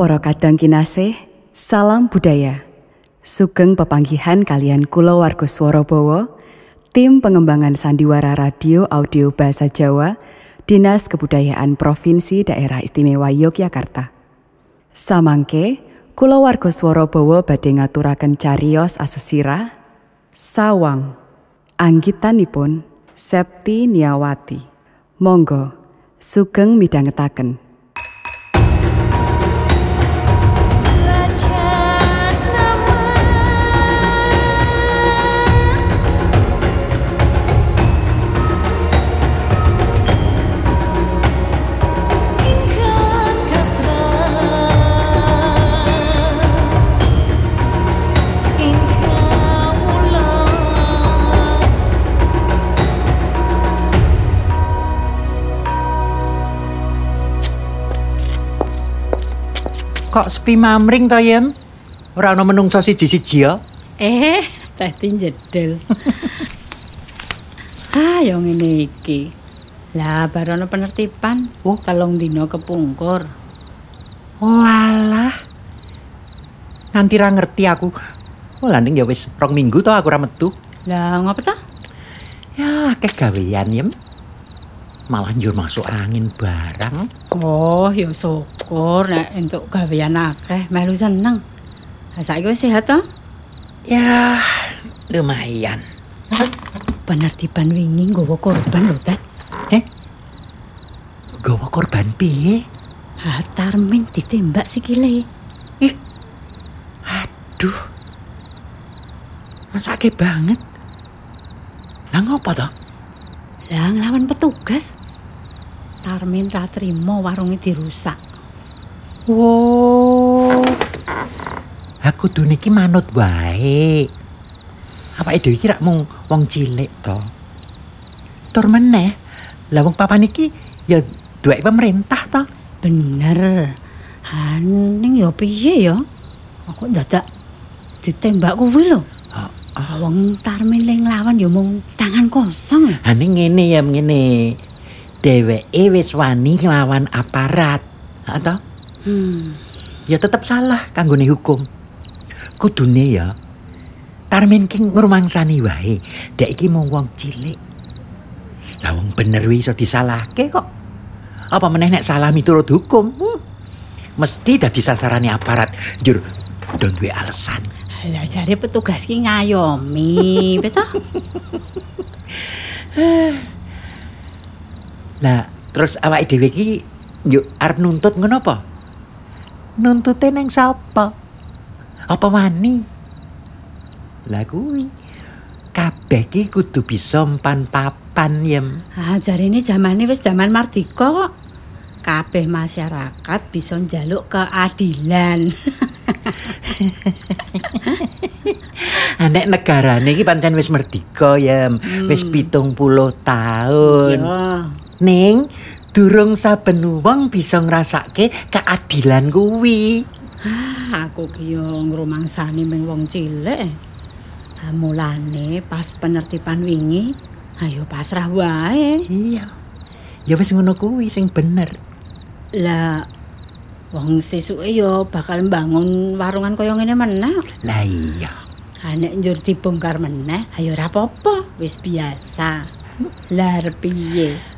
Para kadang kinasih, salam budaya. Sugeng pepanggihan kalian kula warga swara Bawa, tim pengembangan sandiwara radio audio bahasa Jawa, Dinas Kebudayaan Provinsi Daerah Istimewa Yogyakarta. Samangke, kula warga swara Bawa badhe ngaturaken cariyos asesira Sawang. Anggitanipun Septi Niawati. Monggo sugeng midhangetaken. Kok sepi mamring to, Yem? Ora ana menungso siji-siji ya? Eh, tadi jedel. ah, yang ini iki. Lah, baru ana penertiban. Oh. telung dino kepungkur. Walah. Nanti ra ngerti aku. Oh, landing ya wis rong minggu to aku ra metu. Lah, ngapa ta? Ya, akeh gawean, Yem. Malah njur masuk angin barang. Oh, ya syukur nek entuk gawean akeh, melu seneng. Saiki wis sehat to? Ya, lumayan. Penertiban wingi nggawa korban lho, Tet. Eh? Gawa korban piye? Ah, Tarmin ditembak sikile. Ih. Aduh. Masake banget. Lah ngopo to? Lah nglawan petugas. Tarmin ra trimo warunge dirusak. Wow. Aku tuh niki manut wae. Apa ide iki rak mung wong cilik to. Tur meneh, lah wong papan iki ya duwe pemerintah to. Bener. Haning ya piye ya? Aku dadak ditembak kuwi lho. Wong Tarmin ling lawan ya mung tangan kosong. Ane ngene ya ngene. Dheweke wis wani nglawan aparat. To? Hmm. Ya tetep salah kanggone hukum. Kudune ya Tarmin ki ngrumangsani wae. Dek iki mung wong cilik. Lah wong bener wis iso disalahke kok. Apa meneh nek salah miturut hukum? Hmm. Mesti dadi sasarane aparat. Jur don duwe alasan. Lah jare petugas ki ngayomi, beto? Lah terus awake dhewe iki yuk arep nuntut ngono apa? Nuntute neng sapa? Apa wani? Lah kuwi kabeh ki kudu bisa mpan papan yem. Ah jarine zamane wis zaman mardika kok. Kabeh masyarakat bisa njaluk keadilan. Nek negarane iki pancen wis merdeka yem. Wis pitung puluh tahun. Ya. Ning durung saben wong bisa ngrasake keadilan kuwi. Ah, aku ki yo ngrumangsani ming wong cilik. Ah, mulane pas penertiban wingi, ayo pasrah wae. Iya. Ya wis ngono kuwi sing bener. Lah wong sesuke yo bakal mbangun warungan kaya ngene meneh. Lah iya. Ha nek njur dibongkar meneh, ayo ora apa-apa, wis biasa. Lah piye?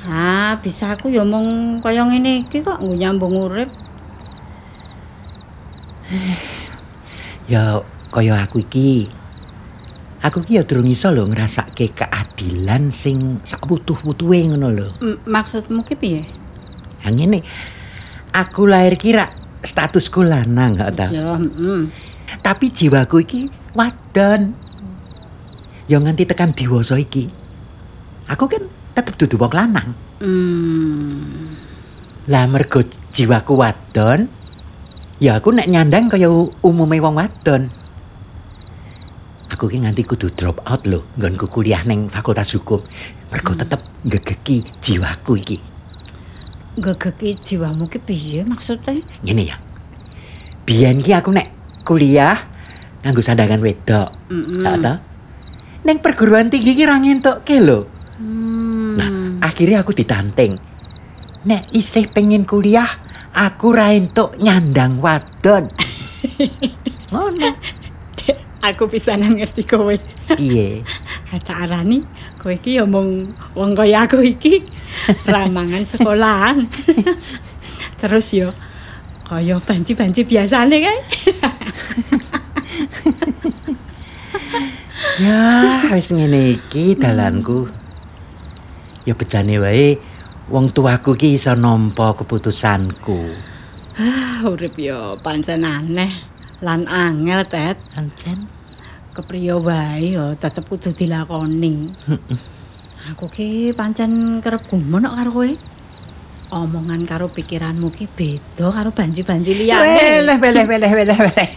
Ah, bisa aku yo mung kaya ngene iki kok nggo nyambung urip. Ya kaya aku iki. Aku ki ya durung iso lho ngrasake keadilan sing sak wutuh-wutuhe ngono lho. M- maksudmu ki piye? Ha ngene. Aku lahir kira statusku lanang gak ta. Ya, heeh. Tapi jiwaku iki wadon. Ya nganti tekan dewasa iki. Aku kan tetep dudu wong lanang. Hmm. Lah mergo jiwaku wadon, ya aku nek nyandang kaya umume wong wadon. Aku ki nganti kudu drop out lho nggonku kuliah ning Fakultas Hukum. Mergo tetep ngegeki jiwaku iki. Gegeki jiwamu ki piye maksudnya? Ngene ya. Biyen ki aku nek kuliah nganggo sandangan wedok. Mm-mm. Tak ta? Ning perguruan tinggi ki ra ngentukke lho. Akhirnya aku ditanteng. Nek isih pengen kuliah, aku ra entuk nyandang wadon. Ngono. Aku pisanan ngerti kowe. Piye? Tak arani kowe iki ya mung wong kaya aku iki ramangan sekolahan. Terus yo kaya banci-banci biasane kae. Ya, wis ngene iki dalanku. Ya bejane wae wong tuaku ki iso nampa keputusanku. Ah, urip yo pancen aneh lan angel, Tet. Ancen Kepriyo wae yo tetep kudu dilakoni. Aku ki pancen kerep gumun kok karo kowe. Omongan karo pikiranmu ki beda karo banji-banji liyane. Weleh, weleh, weleh, weleh, weleh.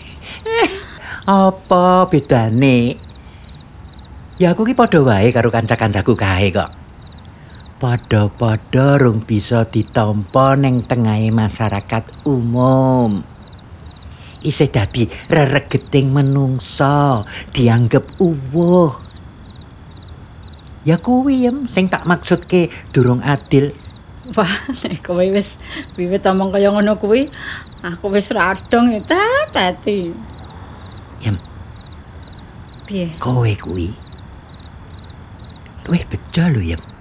Eh, Apa bedane? Ya aku ki padha wae karo kanca-kancaku kae kok. Padha-padha rung bisa ditampa ning tengahe masyarakat umum. Isih dadi reregeting menungsa, dianggep uwuh. Ya kuwi em sing tak maksudke durung adil. Wah, nek kowe wis wiwit omong kaya ngono kuwi, aku wis radong ya, Tet, Teti. Yem, Piye? kowe kuwi luwih bejo lho yem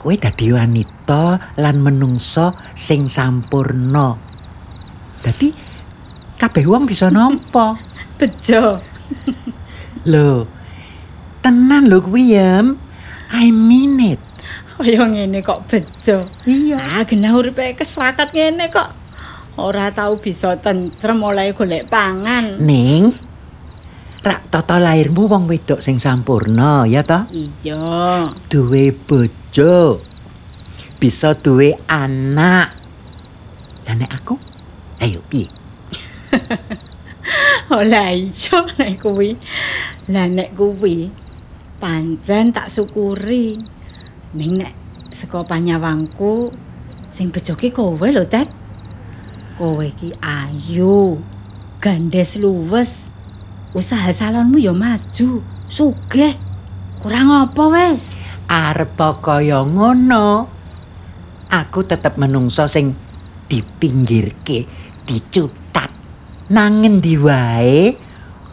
kowe dadi wanita lan menungso sing sampurna dadi kabeh wong bisa nampa Bejo. lho tenan lho kuwi yem I mean it Kaya ngene kok bejo. iya Ah, genah uripe kesrakat ngene kok. Ora tau bisa tentrem oleh golek pangan. ning rak tata lairmu wong wedok sing sampurna ya toh Iya. duwe bojo bisa duwe anak nek aku ayo piye Ola iya nek kuwi. Lah nek kuwi pancen tak syukuri. Ning nek saka panyawangku sing bejo ki kowe lho, Tet. Kowe ki ayu, gandes luwes. Usaha salonmu ya maju, sugih. Kurang apa wis? Arep kaya ngono. Aku tetep menungso sing dipinggirke dicutat. Nang ngendi wae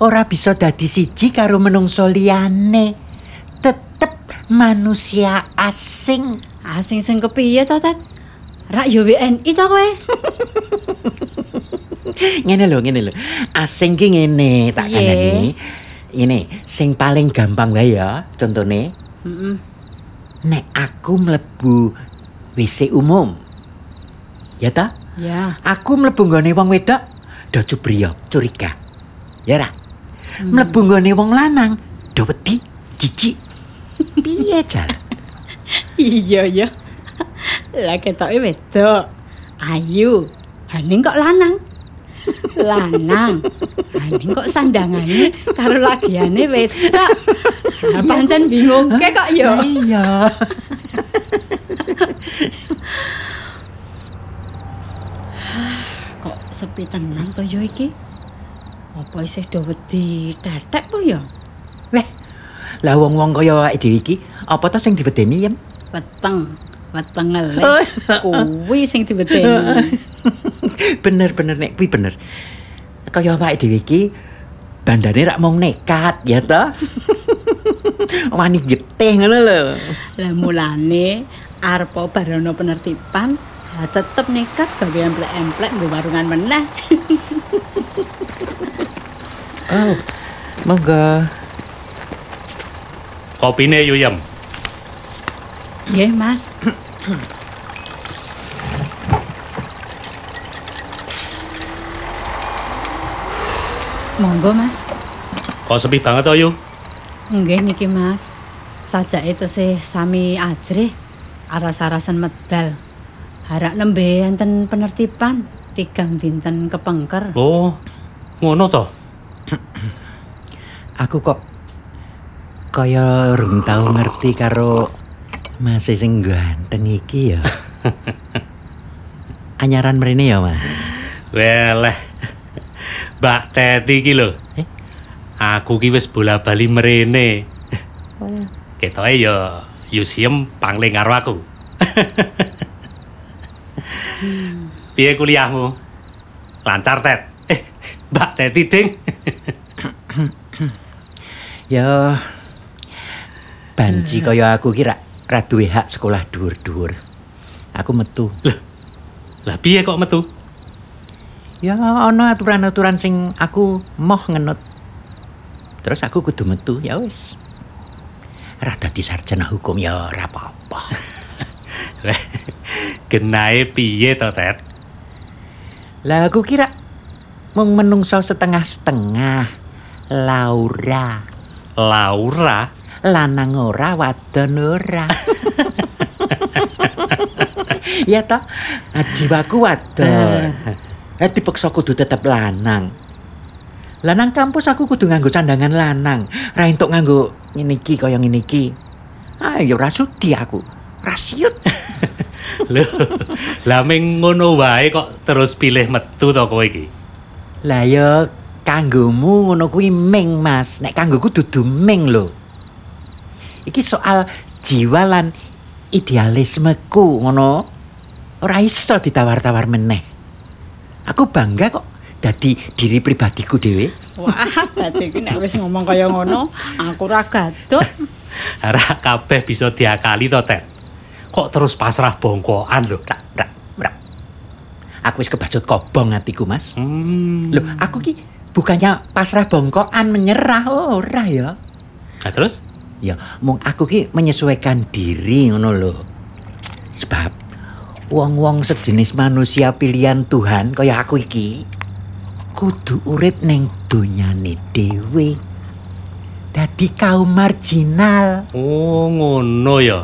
ora bisa dadi siji karo menungso liyane. Tetep manusia asing. Asing sing kepiye to, Tet? Rak yo WNI to kowe? ngene lho ngene lho. Asing ki ngene tak kandhani ini sing paling gampang wae ya contone Heeh. Nek aku mlebu WC umum ya ta Ya. aku mlebu nggone wong wedok do cubriya curiga ya ra mlebu nggone wong lanang do wedi jijik piye jan Iya ya. Lah ketoke wedok. Ayu. Haning kok lanang. Lanang. Haning kok sandangane karo lagiane wedok. Pancen bingung ke kok ya. Iya Kok sepi tenan to yo iki? Apa isih do wedi tetek po ya? weh lah wong-wong kaya awake dhewe iki apa to sing diwedeni yem Weteng. Weteng elek. Kuwi sing diwedeni. bener bener nek kuwi bener kaya awake dhewe iki bandane rak mung nekat ya ta wani jeteh ngono lho Lah mulane arep barono penertiban lah tetep nekat gawe emplek-emplek nggo warungan meneh. oh monggo Kopine Yuyem. Nggih, Mas. Monggo, Mas. Kok sepi banget to, Yu? Nggih niki, Mas. Sajake tesih sami ajrih aras-arasan medal. Harak nembe enten penertiban tigang dinten kepengker. Oh, ngono to. aku kok kaya rung tau ngerti karo Mas sing ganteng iki ya. Anyaran mrene ya, Mas. Weleh. Mbak Teti iki lho. Aku ki wis bola-bali mrene. Ketoke ya Yusiem pangling karo aku. piye kuliahmu? Lancar, Tet? Eh, Mbak Teti, Ding. Ya banci kaya aku ki ra ra duwe hak sekolah dhuwur-dhuwur. Aku metu. Lah piye kok metu? Ya ana aturan-aturan sing aku moh ngenut. Terus aku kudu metu, ya wis. Ra dadi sarjana hukum ya ora apa-apa. Lah, Genahe piye to, Tet? Lah aku kira mung menungso setengah-setengah. Laura, Laura? lanang ora wadon ora. ya toh, ah, jiwaku wadon. Eh dipaksa kudu tetep lanang. Lanang kampus aku kudu nganggo candangan lanang, ra entuk nganggo ngene iki kaya ngene iki. Ah ya ora sudi aku. Rasiut. Loh, lah ming ngono wae kok terus pilih metu to kowe iki? Lah ya kanggomu ngono kuwi ming Mas. Nek kanggoku dudu ming lho. Iki soal jiwa lan idealismeku ngono. Ora iso ditawar-tawar meneh. Aku bangga kok dadi diri pribadiku dhewe. Wah, dadi iki nek wis ngomong kaya ngono, aku ora gadut. Ora kabeh bisa diakali to, Tet. Kok terus pasrah bongkoan lho? Rak, rak, rak. Aku wis kebacut kobong atiku, Mas. Hmm. Loh, aku ki bukannya pasrah bongkoan menyerah oh, ora ya. Nah, terus? Ya, mung aku ki menyesuaikan diri ngono lho. Sebab wong-wong sejenis manusia pilihan Tuhan kaya aku iki kudu urip ning donyane dhewe. Dadi kaum marginal. Oh, ngono ya.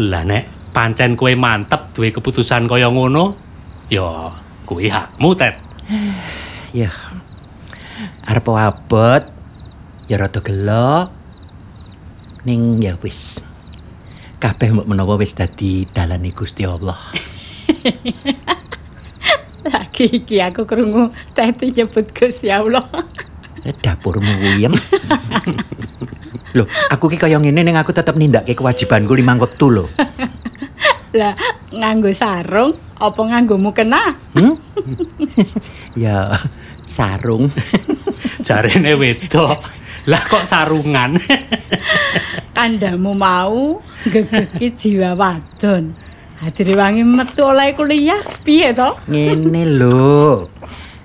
Lah nek pancen kowe mantep duwe keputusan kaya ngono, ya kuwi hakmu, Tet. Ya. Arep abot ya rada gelo. Ning ya wis. Kabeh mbok menawa wis dadi dalane Gusti Allah. Lagi iki aku krungu Teti nyebut Gusti Allah. Eh, Dapurmu wuyem. Loh, aku ki kaya ngene ning aku tetep nindakke kewajibanku limang wektu lho. Lah nganggo sarung apa nganggo mukena? Hmm? ya sarung. Jarene wedok. Lah kok sarungan? Kandamu mau gegeki jiwa wadon. Hadire wangi metu oleh kuliah, piye to? Ngene lho.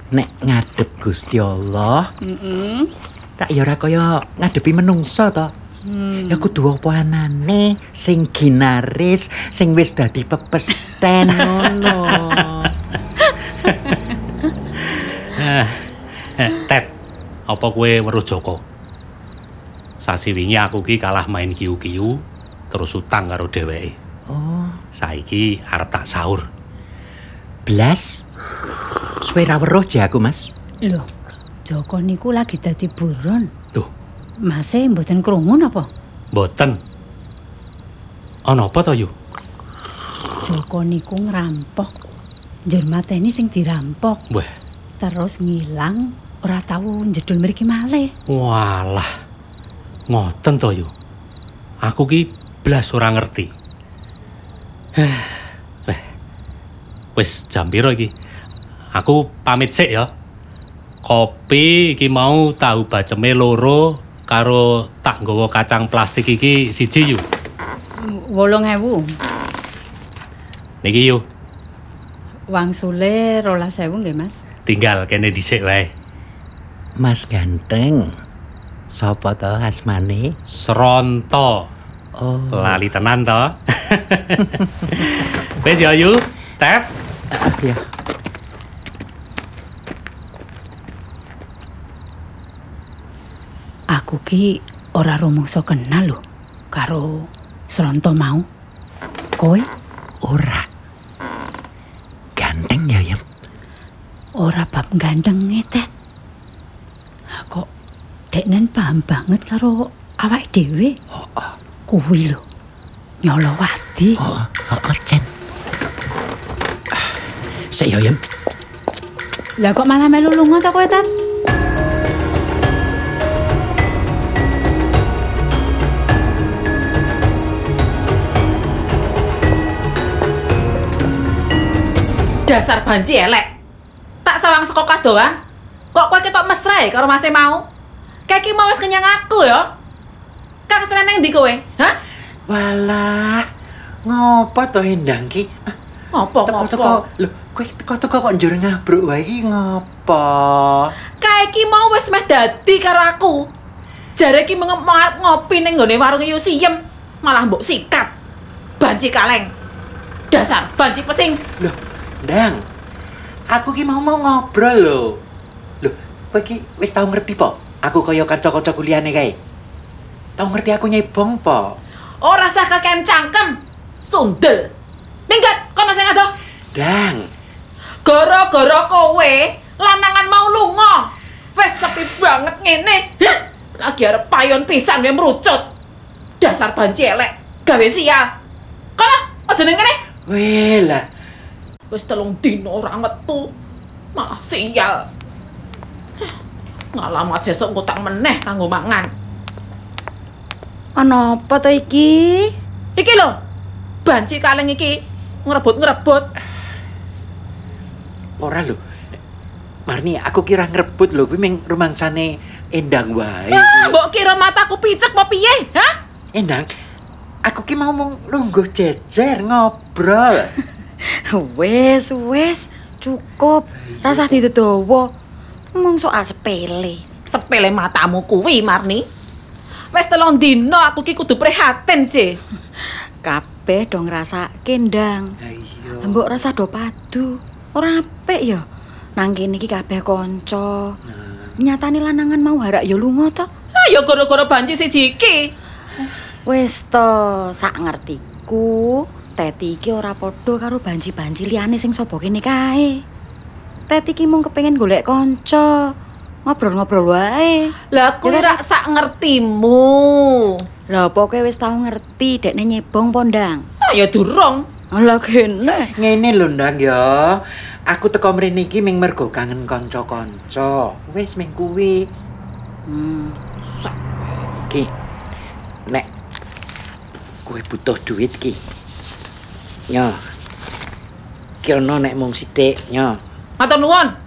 Nek ngadep Gusti Allah, Heeh. tak ya ora kaya ngadepi menungsa to. Ya kudu apa anane sing ginaris, sing wis dadi pepesten ngono. Eh, Tet, apa kowe weruh Joko? Sasi wingi aku ki kalah main kiu-kiu, terus utang karo dheweke. Saiki arep tak sahur. blas. Suwe ra weruh aku, Mas. Lho, Joko niku lagi dadi buron. Tuh, Mase mboten krungu napa? mboten. Ana apa to, Yu? Joko niku ngerampok. Njur mateni sing dirampok, Wah, terus ngilang ora tahu njedul mriki malih. walah. Ngoten to, Yu. Aku ki blas ora ngerti. Weh. Wis jam piro iki? Aku pamit sik ya. Kopi iki mau tahu baceme loro karo tak nggawa kacang plastik iki siji yu. 8000. Niki yu, Wangsule 12000 nggih, Mas. tinggal kene dhisik wae. Mas ganteng. Sopo to asmane? Seronto. Oh, Lali tenan to. Wis ya yu, tep. ya. Aku ki ora rumangsa kenal lho karo Sronto mau. Kowe Ora. Ganteng ya, Yem. ora bab ganteng ngetet. Kok deknen paham banget karo awake dhewe. Kuwi lho. Nyolowati. Oh, oh, oh, Jen. Sik ya, Yem. Lah kok malah melu lunga ta kowe, Tat? Dasar banci elek. Tak sawang saka kadoan. Kok kowe ketok mesra ya karo masih mau? Kayak ki mau wis kenyang aku ya. Kang seneng ndi kowe? Hah? Walah, ngopo to Endang ki? Ah, Ngopo Teko-teko, ngopo? lho, kowe teko-teko kok njur ngabruk wae iki ngopo? Kayak ki mau wis meh dadi karo aku. Jare mau arep ngopi ning nggone warung Yusiem, malah mbok sikat. Banci kaleng. Dasar banci pesing. Loh, Ndang. Aku ki mau mau ngobrol lho. Loh, kowe ki wis tau ngerti po? Aku kaya kanca-kanca kuliahne kae. Tau ngerti aku nyebong po? Ora sah kakean cangkem. Sundel. Minggat kono sing adoh. Ndang, Gara-gara kowe lanangan mau lunga. Wes sepi banget ngene. Hah? Lagi arep payon pisan we merucut. Dasar banci elek, gawe sial. Kono, aja ning kene. weh lah. Wis telung dino ora metu. Malah sial. Ngalamat sesuk ngutang meneh kanggo mangan. Ana apa to iki? Iki lho. Banci kaleng iki ngrebut-ngrebut. Ora lho. Marni, aku kira ngrebut lho, kuwi ming rumangsane Endang wae. Ah, mbok kira mataku picek apa piye? Hah? Endang, aku ki mau mung lungguh jejer ngobrol. Wes, wes, cukup. Rasa didodowo. Ngomong soal sepele. Sepele matamu kuwi, Marni. Wes telung dino aku ki kudu prihatin, sih. Kabeh dong rasa kendang. Ayo. Mbok rasa do padu. Ora apik ya. Nang kene iki kabeh kanca. Nyatane lanangan mau harak ya lunga to. Ah, ya gara-gara banci siji iki. Wes to, sak ngertiku, Teti iki ora padha karo banji-banji liyane sing sapa kene kae. Teti iki mung kepengin golek kanca. Ngobrol-ngobrol wae. Lah Ya, rak sak ngertimu. Lah apa kowe wis tau ngerti dekne nyebong pondang? Ah, ya durung. Lah kene. Ngene lho Ndang ya. Aku teko mrene iki ming mergo kangen kanca-kanca. Wis ming kuwi. Hmm. Ki. Nek kowe butuh duit ki. Yo. Ki ono nek mung sithik, yo. Matur nuwun.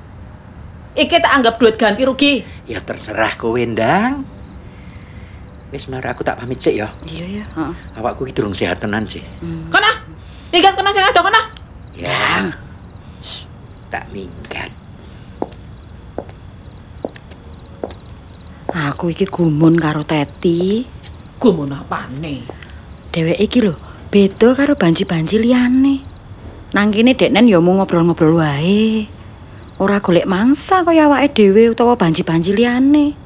Iki tak anggap duit ganti rugi. Ya terserah kowe Ndang. Wis mar aku tak pamit sik ya. Iya ya, heeh. Awakku ki durung sehat tenan sih. Kono. Minggat kono sing adoh kono. Ya. Shh, Tak minggat. Aku iki gumun karo Teti. Gumun apane? Dheweke iki lho, beda karo banji-banji liyane. Nang kene deknen ya mung ngobrol-ngobrol wae. Ora golek mangsa kaya awake dhewe utawa banji-banji liyane.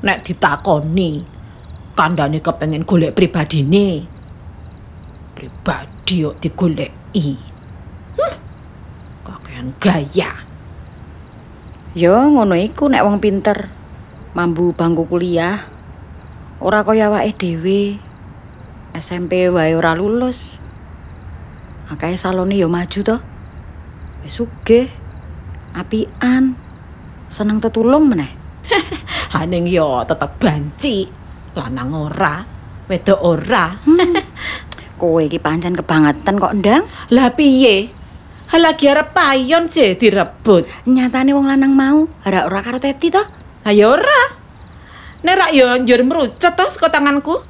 Nek ditakoni, kandhane kepengin golek pribadine. Pribadi kok digoleki. Kakean gaya. Ya ngono iku nek wong pinter. Mambu bangku kuliah. Ora kaya awake dhewe. SMP wae ora lulus. Akeh salone ya maju to. Wis sugih. Apian. Seneng tetulung meneh. Haning yo tetep banci. Lanang ora, wedok ora. Kowe iki pancen kebangetan kok ndang. Lah piye? Lagi arep payon je direbut. Nyatane wong lanang mau ora ora karo Teti to. Ayo ora. Nek rak yo njur merucut to saka tanganku.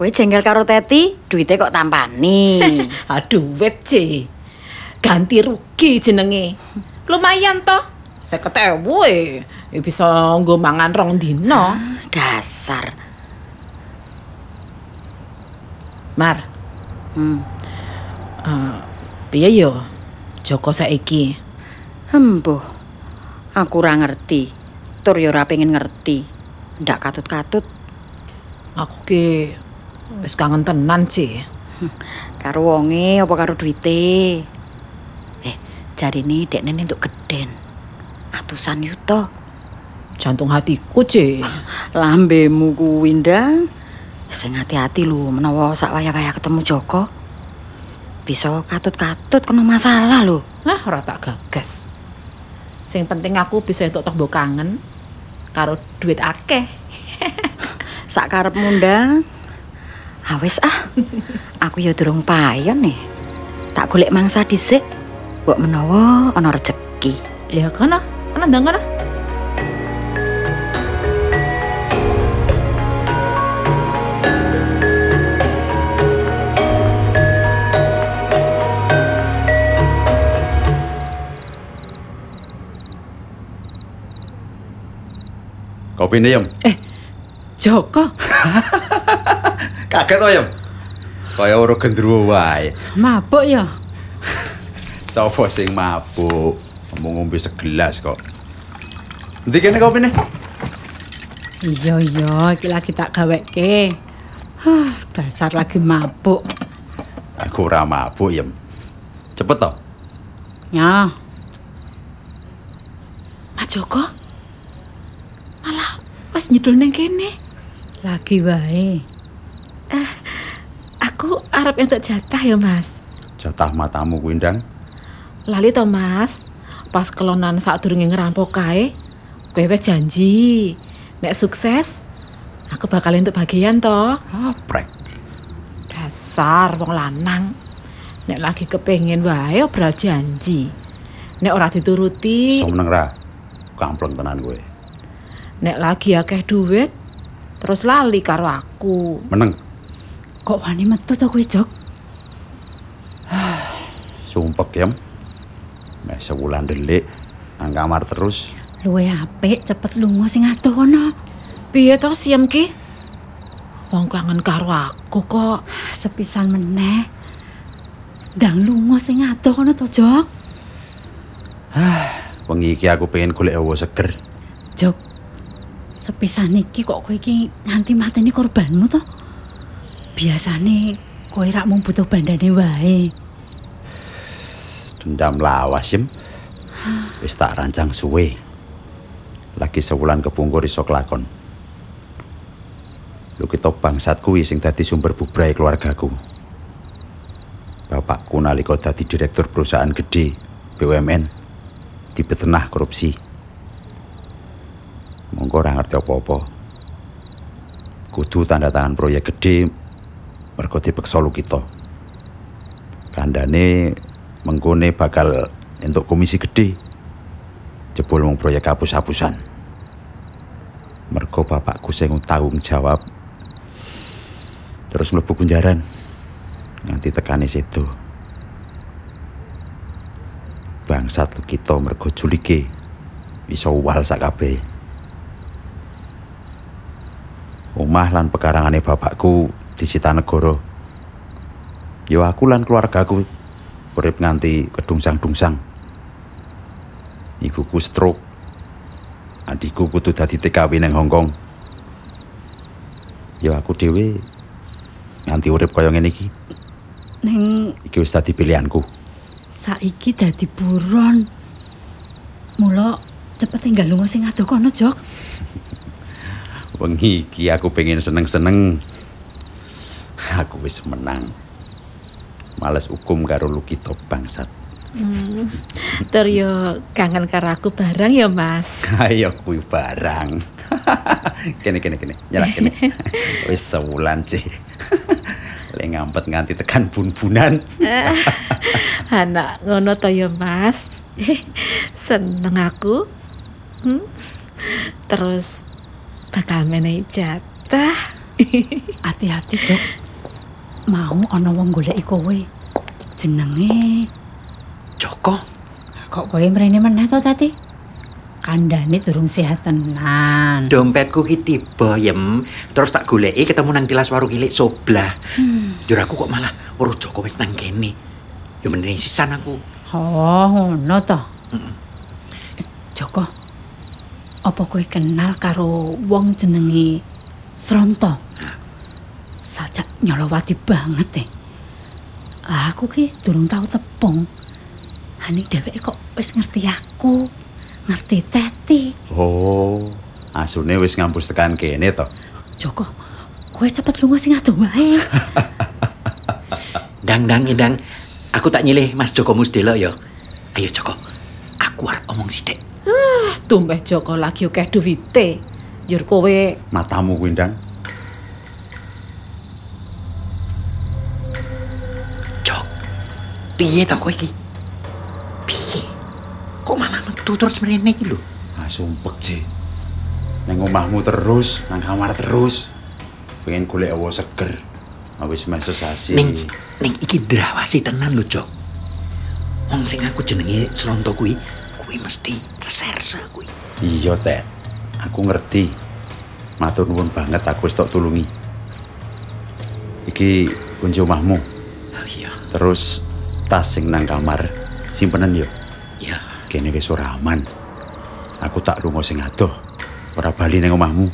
Kowe jengkel karo Teti, duite kok tampani. Aduh, wet je. Ganti rugi jenenge. Lumayan to. Seket ewu e. Ya bisa nggo mangan rong dino. Dasar. Mar, Hmm. eh, piye yo? Joko saiki. Hembuh. Aku ora ngerti. Tur ya ora pengen ngerti. Ndak katut-katut Aku ki wis kangen tenan sih. karo wonge apa karo duite. Eh, jarine dekne entuk geden. Atusan yuta. Jantung hatiku sih. Lambemu kuwi ndang. Sing hati-hati lho menawa sak wayah-wayah ketemu Joko. Bisa katut-katut kena masalah lho. Hah, ora tak gagas. Sing penting aku bisa entuk toh mbok kangen karo duit akeh. Sak karepmu ndang. Awis ah. Aku ya durung payon nih. Tak golek mangsa dhisik. Mbok menawa ana rezeki. Ya kana, ana ndang kana. Kopi nih, Yem. Joko, Kaget to, Yem. Kaya ora gendruwo wae. mabuk ya? Coba sing mabuk. Mau ngombe segelas kok. Nanti kene kopi nih. Iya iya, iki lagi tak gaweke. Hah, dasar lagi mabuk. Aku ora mabuk, Yem. Cepet to. Ya, Mas Joko. Malah Mas nyedul neng kene. lagi wae. Aku arep entuk jatah ya, Mas. Jatah matamu kuwi ndang. Lali to, Mas. Pas kelonan saat durunge ngerampok kae, kowe wis janji nek sukses aku bakal entuk bagian to. Aprek. Dasar wong lanang. Nek lagi kepengin wae obral janji. Nek ora dituruti, Iso meneng ra? Kampleng tenan kowe. nek lagi akeh duit, terus lali karo aku. Meneng. Kok wani metu to kowe, Jok? Sumpek, Yem. Mek sewulan delik nang kamar terus. Luwe apik cepet lunga sing adoh kono. Piye to siam ki? Wong kangen karo aku kok. Sepisan meneh. Ndang lunga sing adoh kono to, Jok. Wengi iki aku pengen golek hawa seger. Jok. Sepisan iki kok kowe iki nganti mateni korbanmu to? Biasane kowe rak mung butuh bandane wae. Dendam lawas, Yem. Wis tak rancang suwe. Lagi sewulan kepungkur iso kelakon. Lu kita bangsat kuwi sing dadi sumber bubrahe keluargaku. Bapakku nalika dadi direktur perusahaan gede BUMN dibetenah korupsi. Monggo ora ngerti apa-apa. Kudu tanda tangan proyek gede mergo dipeksa lu kita. Kandane menggone bakal untuk komisi gede. Jebul mung proyek hapus-hapusan. Mergo bapakku sing tanggung jawab. Terus mlebu kunjaran. Nganti tekane situ. Bangsat lu kita mergo julike. Iso wal sakabehe. Omah lan pekarangane bapakku disita negara. Yo aku lan keluargaku urip nganti kedungsang-dungsang. Ibuku stroke. Adikku kudu dadi TKW nang Hongkong. Ya aku dhewe nganti urip kaya ngene iki. Ning Iki wis dadi pilihanku. saiki dadi buron. Mula cepet tinggal lunga sing adoh kono, Jok. Wengi iki aku pengen seneng-seneng. Aku wis menang. Males hukum karo Lukito bangsat. Tur yo kangen karo aku bareng ya, Mas. Ayo kuwi barang. kene kene kene. Nyala kene. Wis sewulan sih. Le ngampet nganti tekan bun-bunan. Anak ngono to ya, Mas. Seneng aku. Hmm? Terus bakal menehi jatah. Hati-hati, Jok. Mau ana wong goleki kowe. Jenenge Joko, kok kowe mrene meneh to tadi? Kandhane durung sehat tenan. dompetku ki tiba yem. Terus tak goleki ketemu nang tilas warung kilik sebelah. Jur aku kok malah weruh Joko wis nang kene. Ya menene sisan aku. Oh, ngono to. Eh, Joko. Apa kowe kenal karo wong jenenge Sronto? Sajak nyolowati banget e. Aku ki durung tau tepung. Hani dheweke kok wis ngerti aku, ngerti Teti. Oh, asune wis ngampus tekan kene to. Joko, kowe cepet lunga sing adoh wae. Dang dang indang. Aku tak nyilih Mas Joko Musdelo ya. Ayo Joko. Aku arep omong sithik. Tumbeh Joko lagi akeh duwite. Jur kowe Matamu kuwi ndang. Piye to kowe iki? metu terus mrene iki lho. Ah sumpek, Ci. Neng omahmu terus, nang kamar terus. Pengen golek awa seger. Ah, Wis meh sesasi. Ning ning iki drawasi tenan lho, Jok. Wong sing aku jenenge Slonto kuwi, kuwi mesti reserse kuwi. Iya, Tet. Aku ngerti. Matur nuwun banget aku wis tok tulungi. Iki kunci omahmu. Oh iya. Terus tas sing nang kamar simpenan yo. Ya, Kene wis ora aman. Aku tak lunga sing adoh. Ora bali nang omahmu.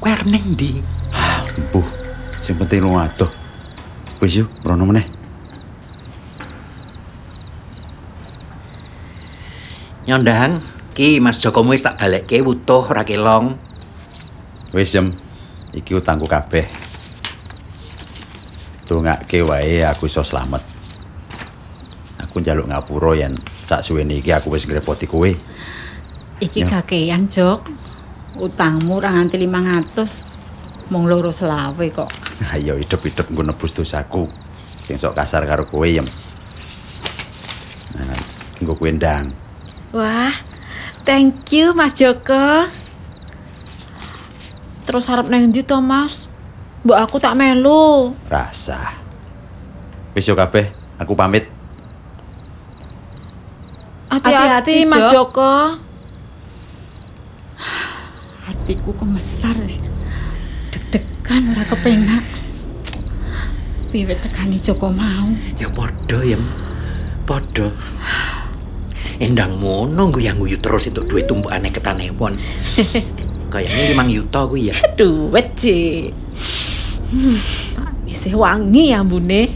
kowe arep nang ndi? Ah, empuh. Sing penting lunga adoh. Wis yo, mrono meneh. Nyondang, ki Mas Jokomu wis tak balekke wutuh ora kelong. Wis jam. Iki utangku kabeh. Tungake wae aku iso slamet. Aku njaluk ngapura yen sak suwene iki aku wis ngrepoti kowe. Iki Ya. kakean, Jok. Utangmu ora nganti 500. Mung loro selawe kok. Ayo hidup-hidup nggo nebus dosaku. Sing sok kasar karo kowe yem. Nah, nggo kowe ndang. Wah, thank you Mas Joko. Terus harap neng ndi to, Mas? Mbok aku tak melu. Rasa. Wis yo kabeh, aku pamit. Hati-hati Mas Jok. Joko. Hatiku kemesar. Deg-degan ora kepenak. Wiwit tekani Joko mau. Ya padha ya. Padha. Endang mono guyang-guyu terus itu duit tumpukane ketanewon. Kayaknya limang yuta kuwi ya. Duit, Ci. Hmm, isih wangi ambune.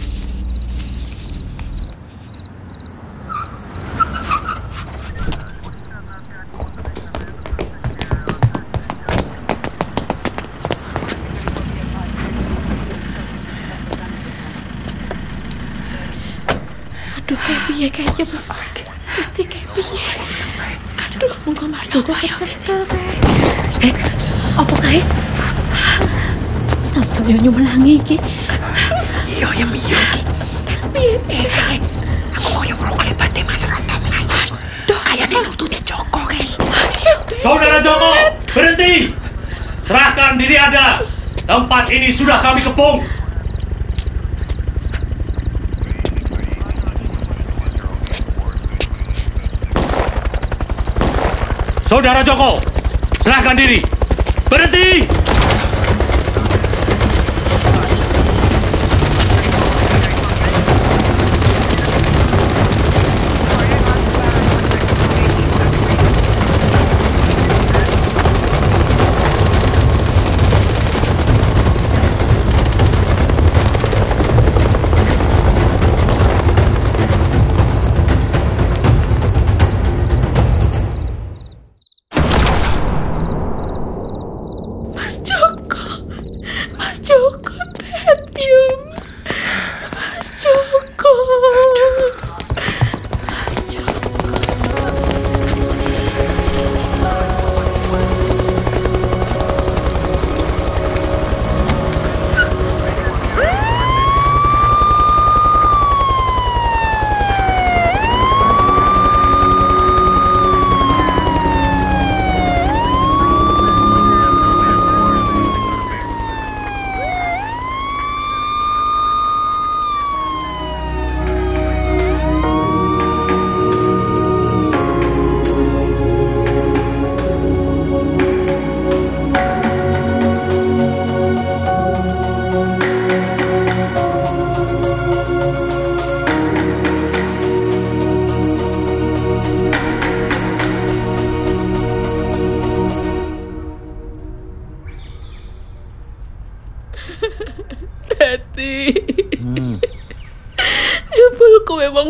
Apa kae? Tak saya nyumelangi iki. Iya ya iya. Piye? Eh, aku koyo ora kelebate Mas Ronto mlayu. Kayane nututi Joko kae. Saudara Joko, berhenti! Serahkan diri Anda. Tempat ini sudah kami kepung. Saudara Joko, serahkan diri. प्रति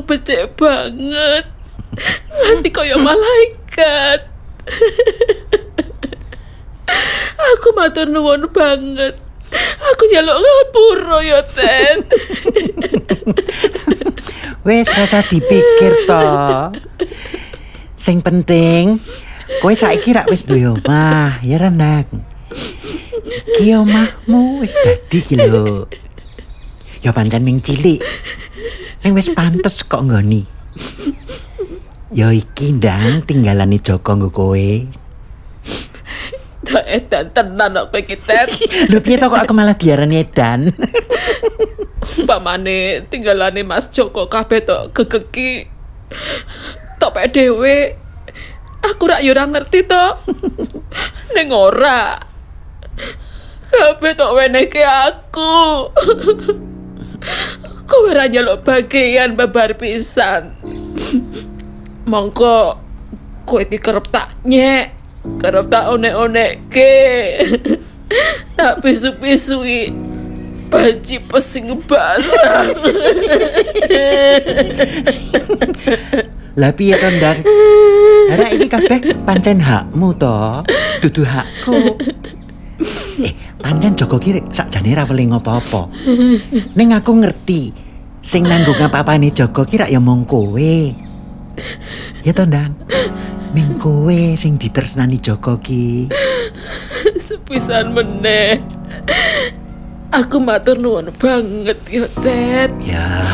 becek banget. Nganti kaya malaikat. Aku matur nuwun banget. Aku nyeluk ngapura ya, Ten. Wes rasa dipikir to. Sing penting kowe saiki rak wis duwe omah, ya Renang. Iki omahmu wis dadi ki lho. Ya pancen ming cilik. Ning wis pantes kok nggoni. Ya iki ndang tinggalane Joko nggo kowe. Tak edan tenan kok iki, Tet. Lho piye to kok aku malah diarani edan? Pamane tinggalane Mas Joko kabeh tok gegeki. Tok pek dhewe. Aku rak yo ora ngerti to. Ning ora. Kabeh tok wenehke aku. Kowe ora nyeluk bagian babar pisan. Mongko kowe iki kerep tak nyek, kerep tak onek-onekke. tak pisu-pisui banci pesing barang. Lah piye to ndang? Ora iki kabeh pancen hakmu to, dudu hakku. Eh, pancen Joko ki sakjane ra weling apa-apa. Ning aku ngerti, sing nanggung apa-apane Joko ki rak ya mung kowe. Ya to ndang? Ning kowe sing ditresnani Joko ki. Sepisan meneh. Aku matur nuwun banget yo, Tet. Ya,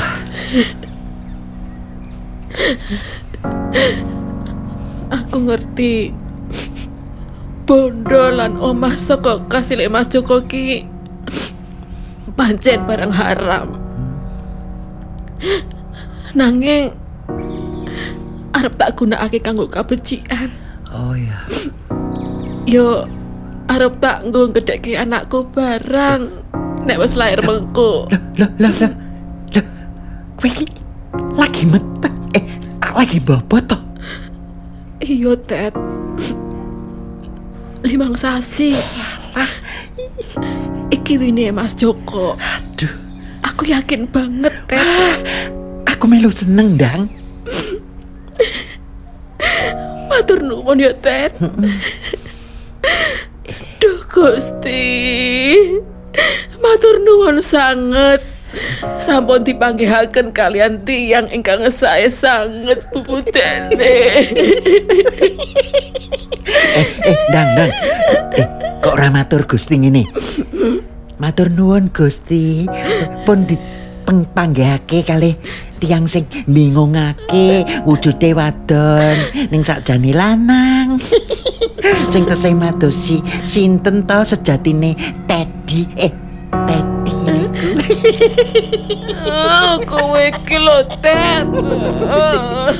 Aku ngerti. Bondo lan omah saka kasile Mas Joko ki pancen barang haram. Nanging arep tak gunakake kanggo kabecikan. oh ya. Yo arep tak nggo gedhekke anakku barang nek wis lahir mengko. Lah lah lah. Lah kowe lagi meteng. Eh, lagi bobo to. Iya, Ted. Limang sasi. Wine Mas Joko. Aduh, Aku yakin banget, Ted. aku melu seneng ndang. Matur nuwun ya, Ted. Duh, Gusti. Matur nuwun sanget. Sampun dipanggihaken kalian tiang ingkang saya sanget bubudene. Eh, ndang ndang. Eh, kok ora matur Gusti ngene? Matur nuwun Gusti. Pun dipanggihake kalih tiang sing bingungake wujude wadon ning sakjane lanang. sing tesih madosi sinten to sejatine Teddy eh Teddy niku. Ah, kowe iki lho, Ted. Ah.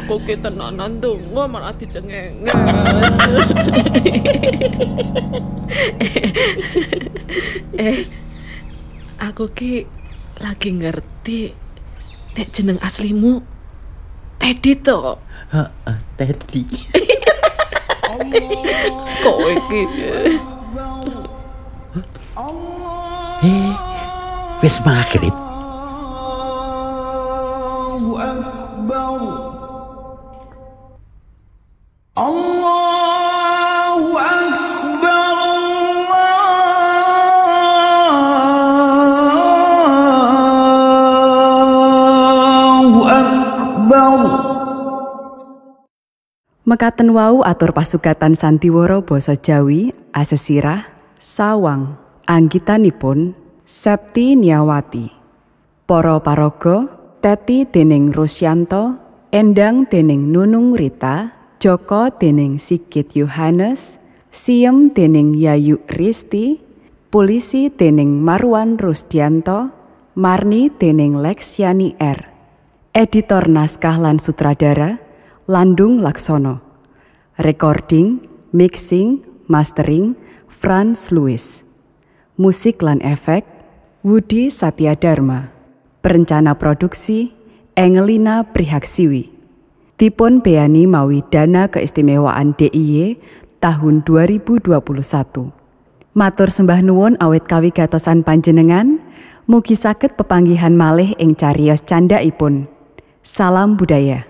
Aku ki tenanan donga malah dicengenges. eh, aku ki lagi ngerti nek jeneng aslimu Teddy to. Heeh, Teddy. Kowe iki Eh, wis maghrib. Mekaten wau atur pasugatan Santiworo basa Jawi asesirah sawang anggitanipun Septi Niawati Para paraga Teti dening Rusyanto Endang dening Nunung Rita Joko dening Sigit Yohanes Siem dening Yayu Risti Polisi dening Marwan Rusdianto Marni dening Leksiani R Editor naskah lan sutradara Landung Laksono. Recording, mixing, mastering Franz Louis. Musik lan efek Woody Satya Dharma. Perencana produksi Engelina Prihaksiwi. Dipun beani mawi dana keistimewaan DIY tahun 2021. Matur sembah nuwun awit kawigatosan panjenengan, mugi saged pepanggihan malih ing cariyos candhaipun. Salam budaya.